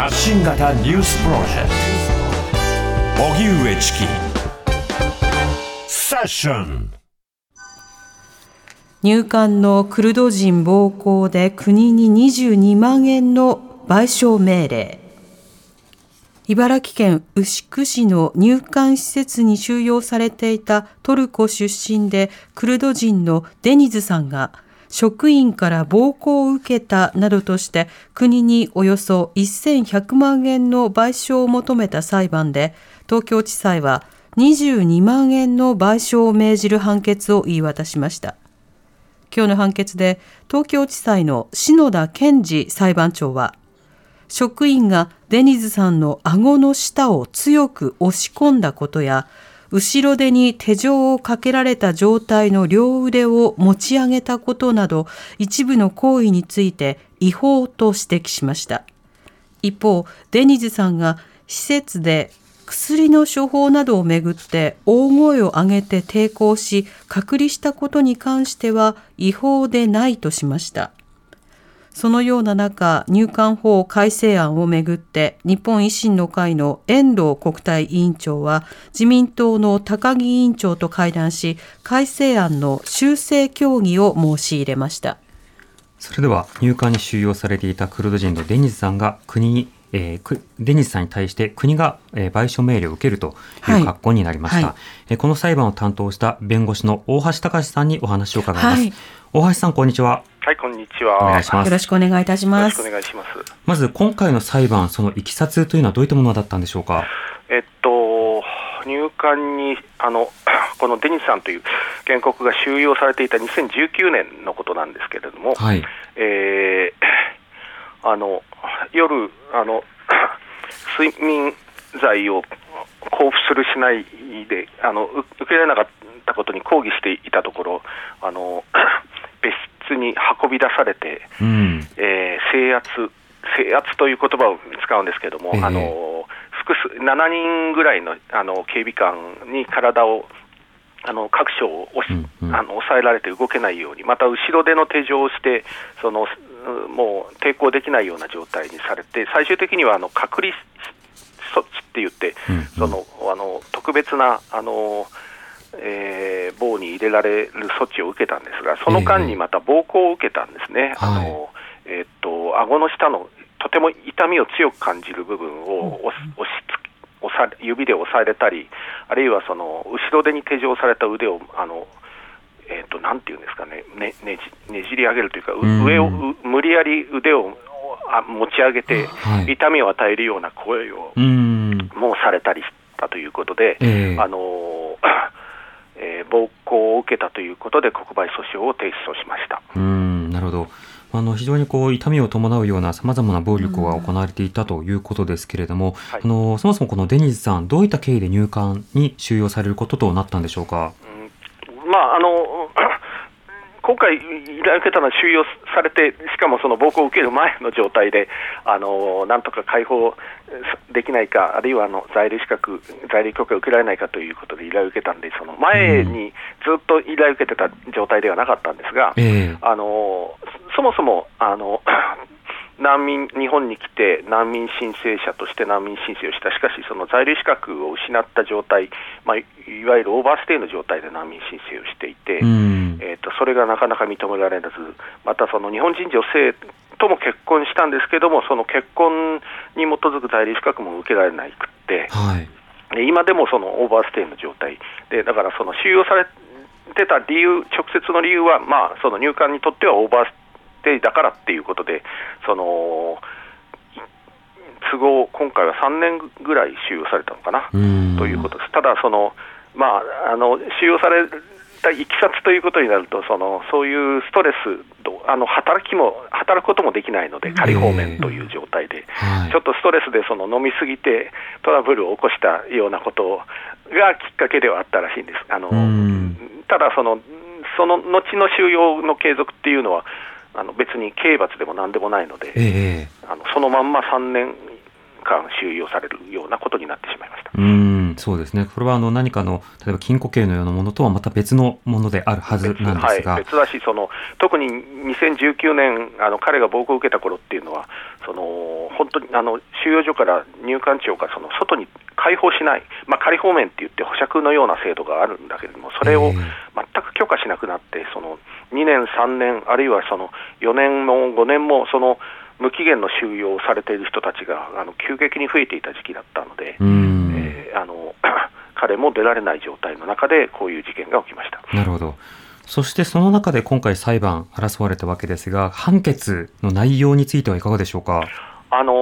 発信型ニュースプロジェクト。荻上チキ。セッション。入管のクルド人暴行で国に22万円の賠償命令。茨城県牛久市の入管施設に収容されていたトルコ出身でクルド人のデニズさんが職員から暴行を受けたなどとして国におよそ1100万円の賠償を求めた裁判で東京地裁は22万円の賠償を命じる判決を言い渡しました。今日の判決で東京地裁の篠田健二裁判長は職員がデニズさんの顎の下を強く押し込んだことや、後ろ手に手錠をかけられた状態の両腕を持ち上げたことなど、一部の行為について違法と指摘しました。一方、デニズさんが施設で薬の処方などをめぐって大声を上げて抵抗し隔離したことに関しては違法でないとしました。そのような中、入管法改正案をめぐって、日本維新の会の遠藤国対委員長は、自民党の高木委員長と会談し、改正案の修正協議を申し入れました。それでは、入管に収容されていたクルド人のデニズさんが国にえー、デニスさんに対して国が、えー、賠償命令を受けるという格好になりました、はいはい、えー、この裁判を担当した弁護士の大橋隆さんにお話を伺います、はい、大橋さんこんにちははいこんにちは。お願いします。よろしくお願いいたします。よろしくお願いします。まず今回の裁判そのいきさつというのはどういったものだったんでしょうか？えっと入管にあの このデニスさんという原告が収容されていた2019年のことなんですけれども、はい。えー、あの夜あの、睡眠剤を交付するしないであの受けられなかったことに抗議していたところ、あの 別室に運び出されて、うん、えー、制圧、制圧という言葉を使うんですけれども、えー、あの複数7人ぐらいのあの警備官に体をあの各所を押し、うんうん、あの抑えられて動けないように、また後ろでの手錠をして、そのもう抵抗できないような状態にされて、最終的にはあの隔離措置って言って、うんうん、そのあの特別なあの、えー、棒に入れられる措置を受けたんですが、その間にまた暴行を受けたんですね。えー、あのえー、っと顎の下のとても痛みを強く感じる部分を押し押し押さ指で押されたり、あるいはその後ろ手に手錠された腕をあのえーと、なんていうんですかねねねじねじり上げるというか、上を無理やり腕を持ち上げて、痛みを与えるような声をもうされたりしたということで、えー、あのえー、暴行を受けたということで、国賠訴訟を提出をしましたうんなるほど。あの非常にこう痛みを伴うようなさまざまな暴力が行われていたということですけれども、あのそもそもこのデニーズさん、どういった経緯で入管に収容されることとなったんでしょうか？まあ、あの今回、依頼を受けたのは収容されて、しかもその暴行を受ける前の状態で、あのなんとか解放できないか、あるいはあの在留資格、在留許可を受けられないかということで依頼を受けたんで、その前にずっと依頼を受けてた状態ではなかったんですが、あのそもそもあの 難民、日本に来て難民申請者として難民申請をした、しかしその在留資格を失った状態、まあ、いわゆるオーバーステイの状態で難民申請をしていて、えーと、それがなかなか認められず、またその日本人女性とも結婚したんですけども、その結婚に基づく在留資格も受けられなくて、はい、今でもそのオーバーステイの状態。で、だからその収容されてた理由、直接の理由は、まあ、その入管にとってはオーバーステイだからっていうことで、その都合、今回は3年ぐらい収容されたのかなということです。ただそのまあ、あの収容されたいきさつということになると、そのそういうストレスあの働きも、働くこともできないので、仮放免という状態で、えーちょっとストレスでその飲みすぎてトラブルを起こしたようなことがきっかけではあったらしいんです。あのただその、その後の収容の継続っていうのは、あの別に刑罰でもなんでもないので、えー、あのそのまんま3年間収容されるようなことになってしまいました。ん、そうですね。これはあの何かの例えば金庫系のようなものとはまた別のものであるはずなんですが、はい、別だし、その特に2019年あの彼が暴行を受けた頃っていうのは、その本当にあの収容所から入管庁がその外に開放しない、まあ、仮放免って言って保釈のような制度があるんだけれども、それを全く許可しなくなって、その2年、3年、あるいはその4年も5年もその無期限の収容されている人たちがあの急激に増えていた時期だったので、えー、あの 彼も出られない状態の中で、こういう事件が起きました。なるほど、そしてその中で今回、裁判、争われたわけですが、判決の内容についてはいかがでしょうか？あのー、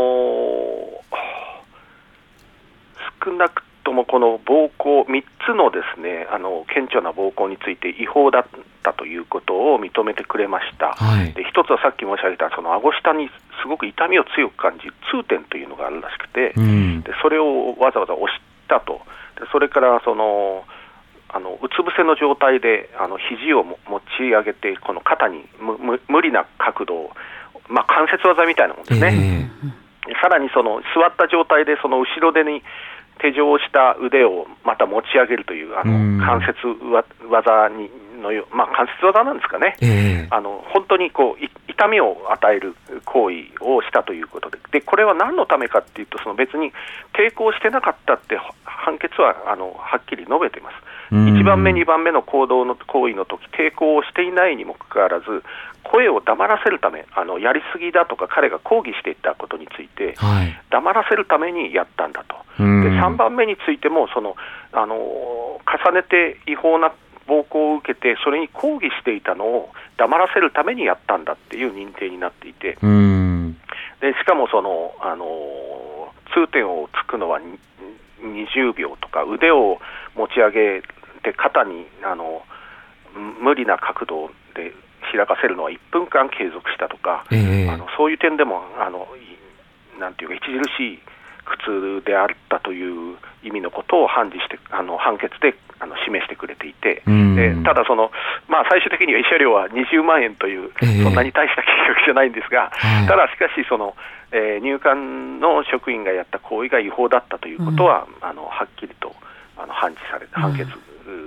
少なくともこの暴行、3つのですねあの顕著な暴行について違法だったということを認めてくれました、はい、で一つはさっき申し上げた、その顎下にすごく痛みを強く感じる痛点というのがあるらしくて、うん、でそれをわざわざ押したと、でそれからそのあのうつ伏せの状態であの肘を持ち上げて、この肩に無理な角度を、まあ、関節技みたいなもんですね。えーさらにその座った状態でその後ろ手に手錠した腕をまた持ち上げるというあの関節技にのよ、まあ、関節技なんですかね、えー、あの本当にこう痛みを与える行為をしたということで、でこれは何のためかっていうと、その別に抵抗してなかったって判決はあのはっきり述べています。1番目、2番目の行動の行為の時抵抗をしていないにもかかわらず、声を黙らせるため、あのやりすぎだとか、彼が抗議していったことについて、はい、黙らせるためにやったんだと、で3番目についてもそのあの、重ねて違法な暴行を受けて、それに抗議していたのを黙らせるためにやったんだっていう認定になっていて、でしかもそのあの痛点をつくのは20秒とか、腕を持ち上げて、肩にあの無理な角度で開かせるのは1分間継続したとか、えー、あのそういう点でもあのなんていうか著しい苦痛であったという意味のことを判事してあの判決であの示してくれていて、でただその、まあ、最終的には慰謝料は20万円という、えー、そんなに大した金額じゃないんですが、ただしかしその、えー、入管の職員がやった行為が違法だったということは、うん、あのはっきりとあの判事され判決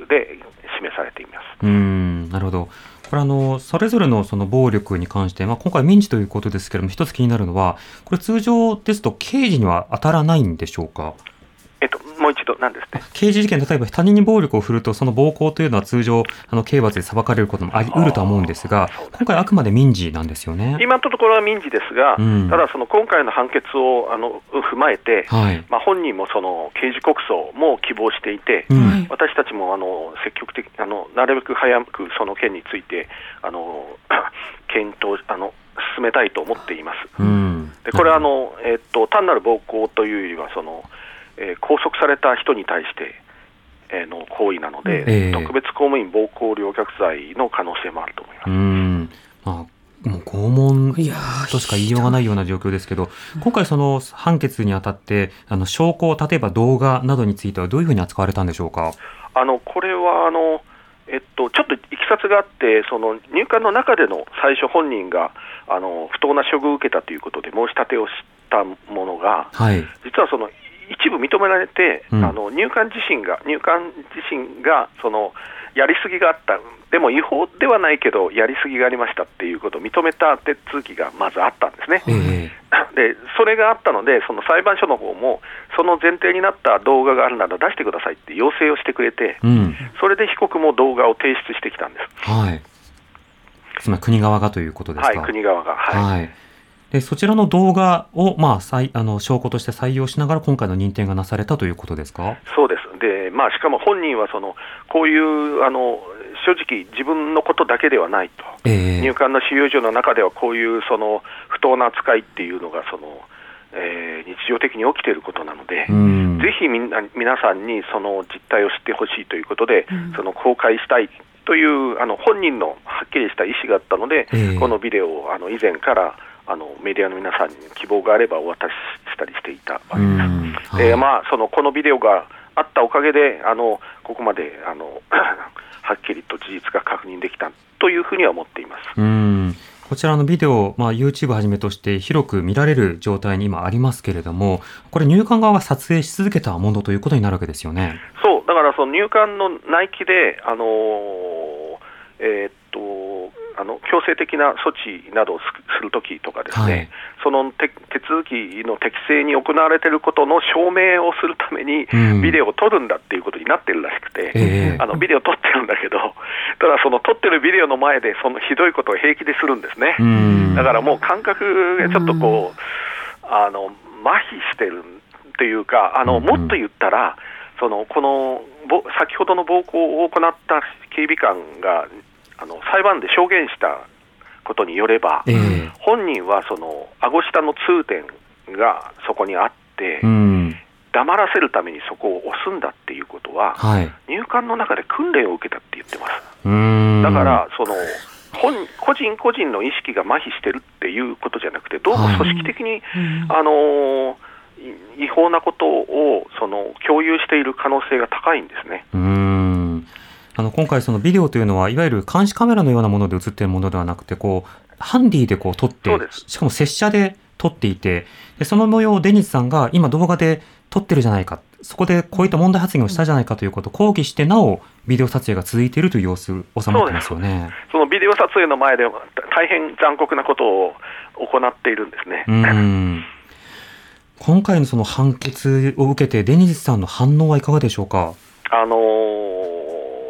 で示されています。うん。なるほどこれあの、それぞれのその暴力に関して、まあ、今回民事ということですけれども、一つ気になるのは、これ通常ですと刑事には当たらないんでしょうか？一度、なんですね？刑事事件、例えば他人に暴力を振るうと、その暴行というのは通常、あの刑罰で裁かれることもあり得るとは思うんですが、今回、あくまで民事なんですよね。今のところは民事ですが、うん、ただ、その今回の判決をあの踏まえて、はい、まあ、本人もその刑事告訴も希望していて、うん、私たちもあの積極的あの、なるべく早くその件について、あの 検討あの進めたいと思っています。うん、でこれはあの、えー、っと単なる暴行というよりはそのえー、拘束された人に対して、えー、の行為なので、えー、特別公務員暴行陵虐罪の可能性もあると思います。うん。まあもう拷問としか言いようがないような状況ですけど、今回、その判決にあたって、あの証拠、例えば動画などについては、どういうふうに扱われたんでしょうか？あのこれはあの、えっと、ちょっといきさつがあって、その入管の中での最初、本人があの不当な処遇を受けたということで申し立てをしたものが、はい、実はその一部認められて、うん、あの入管自身が、入管自身がそのやりすぎがあった、でも違法ではないけど、やりすぎがありましたっていうことを認めた手続きがまずあったんですね。えー、でそれがあったので、その裁判所の方も、その前提になった動画があるなら出してくださいって要請をしてくれて、うん、それで被告も動画を提出してきたんです。はい、つまり国側がということですか？はい、国側が、はい、はいでそちらの動画を、まあ、再あの証拠として採用しながら、今回の認定がなされたということですか？そうです。で、まあ、しかも本人はそのこういうあの正直、自分のことだけではないと、えー、入管の収容所の中ではこういうその不当な扱いっていうのがその、えー、日常的に起きていることなので、ぜひみんな皆さんにその実態を知ってほしいということで、その公開したいというあの本人のはっきりした意思があったので、えー、このビデオをあの以前からあのメディアの皆さんに希望があればお渡ししたりしていたわけです。でまあ、そのこのビデオがあったおかげで、あのここまであの はっきりと事実が確認できたというふうには思っています。うんこちらのビデオ、まあ、YouTube はじめとして広く見られる状態に今ありますけれども、これ、入管側が撮影し続けたものということになるわけですよね。そう、だからその入管の内規で、あのー、えー、っと強制的な措置などをするときとかですね、はい、その手続きの適正に行われていることの証明をするために、ビデオを撮るんだっていうことになってるらしくて、うん、あのビデオ撮ってるんだけど、ただその撮ってるビデオの前で、そのひどいことを平気でするんですね。うん、だからもう感覚がちょっとこう、あの麻痺してるというか、あのもっと言ったら、そのこの先ほどの暴行を行った警備官があの裁判で証言したことによれば、えー、本人はその顎下の痛点がそこにあって、うん、黙らせるためにそこを押すんだっていうことは、はい、入管の中で訓練を受けたって言ってます。だからその本個人個人の意識が麻痺してるっていうことじゃなくて、どうも組織的に、はい、あのー、違法なことをその共有している可能性が高いんですね。あの今回、そのビデオというのは、いわゆる監視カメラのようなもので映っているものではなくて、こうハンディでこう撮って、しかも拙者で撮っていて、でその模様をデニスさんが今、動画で撮ってるじゃないか、そこでこういった問題発言をしたじゃないかということを抗議して、なお、ビデオ撮影が続いているという様子、収まってますよね。そのビデオ撮影の前で、大変残酷なことを行っているんですね。うん。今回のその判決を受けて、デニスさんの反応はいかがでしょうか？あのー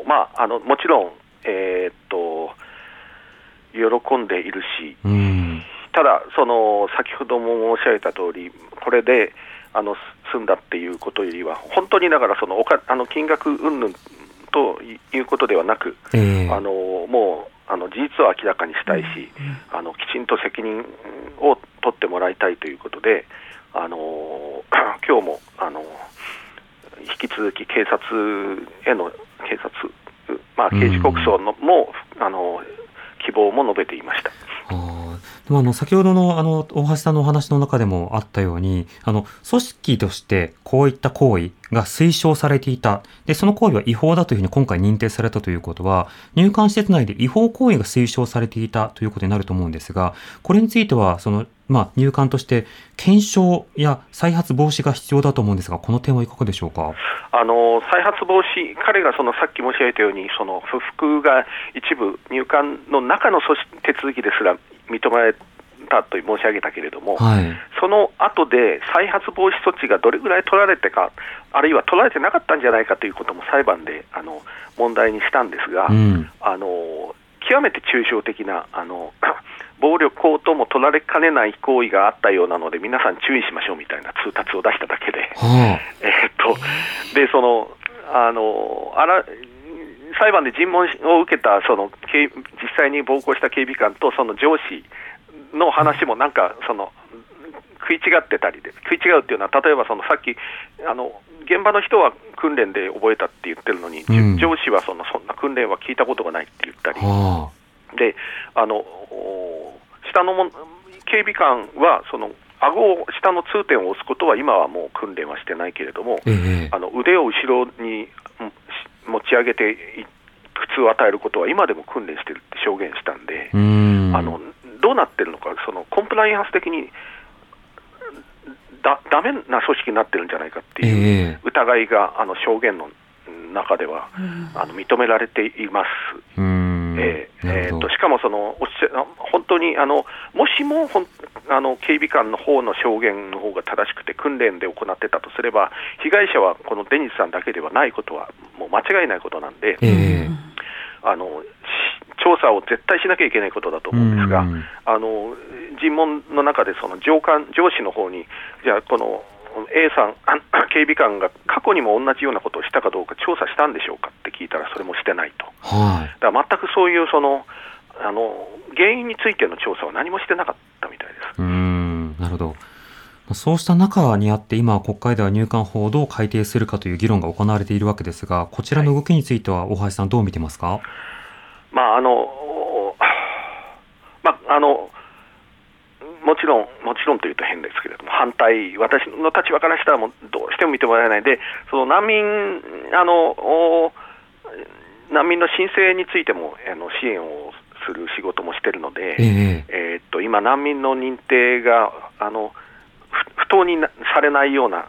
まあ、あのもちろん、えー、っと喜んでいるし、うん、ただその、先ほども申し上げた通り、これであの済んだっていうことよりは、本当にだからそのおかあの金額云々ということではなく、えー、あのもうあの事実を明らかにしたいし、うん、あのきちんと責任を取ってもらいたいということで、あの 今日もあの引き続き警察への警察まあ、刑事告訴のも、あの希望も述べていました。でもあの先ほどのあの大橋さんのお話の中でもあったようにあの組織としてこういった行為が推奨されていた。でその行為は違法だというふうに今回認定されたということは入管施設内で違法行為が推奨されていたということになると思うんですがこれについてはその、まあ、入管として検証や再発防止が必要だと思うんですがこの点はいかがでしょうか？あの再発防止、彼がそのさっき申し上げたようにその不服が一部入管の中の手続きですら認められたと申し上げたけれども、はい、その後で再発防止措置がどれぐらい取られてか、あるいは取られてなかったんじゃないかということも裁判であの問題にしたんですが、うん、あの極めて抽象的なあの 暴力行とも取られかねない行為があったようなので、皆さん注意しましょうみたいな通達を出しただけで、はあ、えっとでそのあのあら裁判で尋問を受けたその実際に暴行した警備官とその上司の話もなんかその食い違ってたりで食い違うっていうのは例えばそのさっきあの現場の人は訓練で覚えたって言ってるのに、うん、上司はそのそんな訓練は聞いたことがないって言ったり、であの下のも警備官はその顎を下の痛点を押すことは今はもう訓練はしてないけれども、ええ、あの腕を後ろに持ち上げて苦痛を与えることは今でも訓練してるって証言したんで、ん。あのどうなってるのか、そのコンプライアンス的にだだめな組織になってるんじゃないかっていう疑いが、あの証言の中では、あの認められています。えー、えー、としかもそのおっしゃ本当にあのもしもほんあの警備官の方の証言の方が正しくて訓練で行ってたとすれば被害者はこのデニスさんだけではないことはもう間違いないことなんで、えー、あの調査を絶対しなきゃいけないことだと思うんですが、あの尋問の中でその上官上司の方にじゃあこの A さん、警備官が過去にも同じようなことをしたかどうか調査したんでしょうか聞いたら、それもしてないと、はい、だから全くそういうそのあの原因についての調査は何もしてなかったみたいです。うんなるほど。そうした中にあって、今、国会では入管法をどう改定するかという議論が行われているわけですが、こちらの動きについては、大橋さん、どう見てますか、まああのまあ、あのもちろん、もちろんというと変ですけれども、反対、私の立場からしたらもうどうしても認められない。で、その難民あの難民の申請についてもあの支援をする仕事もしてるので、えー、えー、っと今、難民の認定があの不当にされないような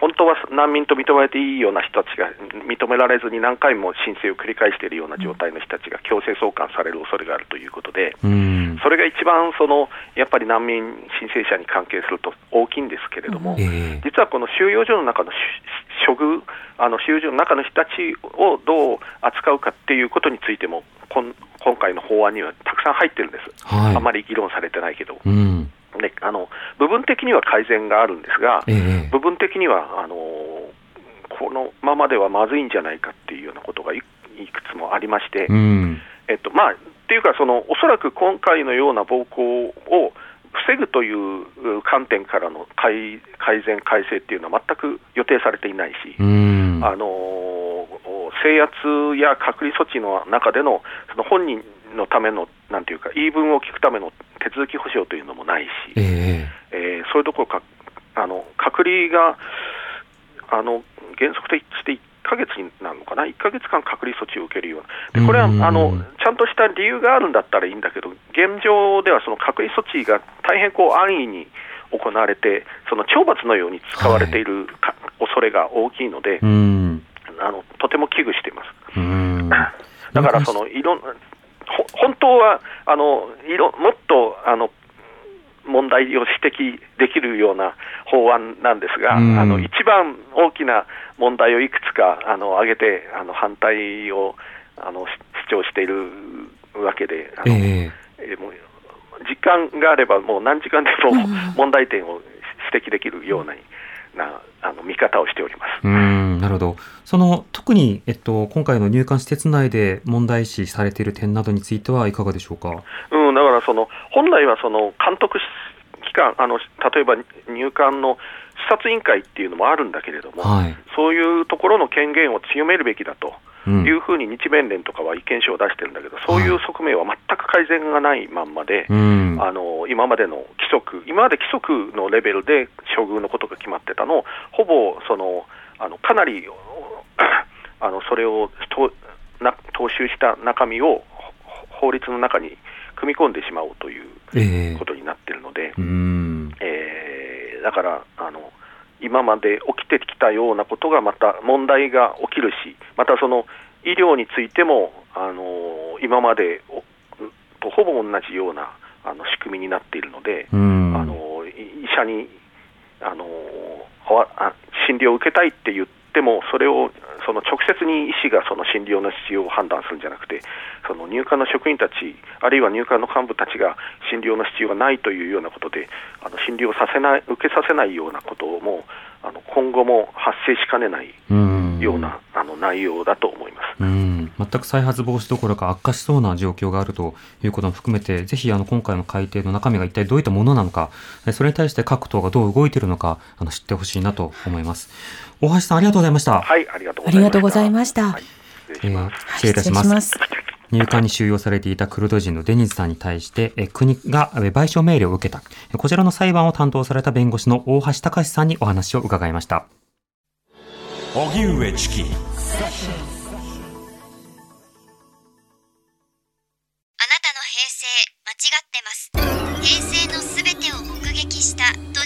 本当は難民と認められていいような人たちが認められずに何回も申請を繰り返しているような状態の人たちが強制送還される恐れがあるということで、それが一番そのやっぱり難民申請者に関係すると大きいんですけれども、実はこの収容所の中の処遇、あの収容所の中の人たちをどう扱うかっていうことについても、今回の法案にはたくさん入ってるんです、はい、あまり議論されてないけど。うん。ね、あの部分的には改善があるんですが、えー、部分的にはあのこのままではまずいんじゃないかっていうようなことがいくつもありまして、うん、えっとまあ、っていうかその、おそらく今回のような暴行を防ぐという観点からの改改善、改正っていうのは全く予定されていないし、うん、あの制圧や隔離措置の中でのその本人のための、なんていうか、言い分を聞くための手続き保障というのもないし、えー、えー、そういうところか、あの隔離があの原則として1か月になるのかな、1か月間隔離措置を受けるような、でこれはあのちゃんとした理由があるんだったらいいんだけど、現状ではその隔離措置が大変こう安易に行われて、その懲罰のように使われているか、はい、恐れが大きいので、あのとても危惧しています。だからそのいろん本当はあのいろもっとあの問題を指摘できるような法案なんですが、あの一番大きな問題をいくつかあの挙げてあの反対をあの主張しているわけで、あのえー、もう時間があればもう何時間でも問題点を指摘できるような。な見方をしております。うんなるほど、その特に、えっと、今回の入管施設内で問題視されている点などについてはいかがでしょうか、うん、だからその本来はその監督機関あの、例えば入管の視察委員会っていうのもあるんだけれども、はい、そういうところの権限を強めるべきだと。いうふうに日弁連とかは意見書を出してるんだけど、そういう側面は全く改善がないまんまで、はい、あの今までの規則、今まで規則のレベルで処遇のことが決まってたのを、ほぼそのあのかなり あのそれをとな踏襲した中身を法律の中に組み込んでしまおうということになっているので、えー、えー、だからあの今まで起きてきたようなことがまた問題が起きるし、またその医療についても、あの今までとほぼ同じようなあの仕組みになっているので、あの医者にあの診療を受けたいって言っても、それをその直接に医師がその診療の必要を判断するんじゃなくて、その入管の職員たち、あるいは入管の幹部たちが診療の必要がないというようなことで、あの診療させない、受けさせないようなことも、あの今後も発生しかねないようなあの内容だと思います。うん全く再発防止どころか悪化しそうな状況があるということも含めて、ぜひあの今回の改定の中身が一体どういったものなのか、それに対して各党がどう動いているのか、あの知ってほしいなと思います。大橋さんありがとうございました。はい、ありがとうございました。はい、失礼します。えー、失礼いたします。入管に収容されていたクルド人のデニズさんに対して、え国が賠償命令を受けた。こちらの裁判を担当された弁護士の大橋隆さんにお話を伺いました。荻上チキ。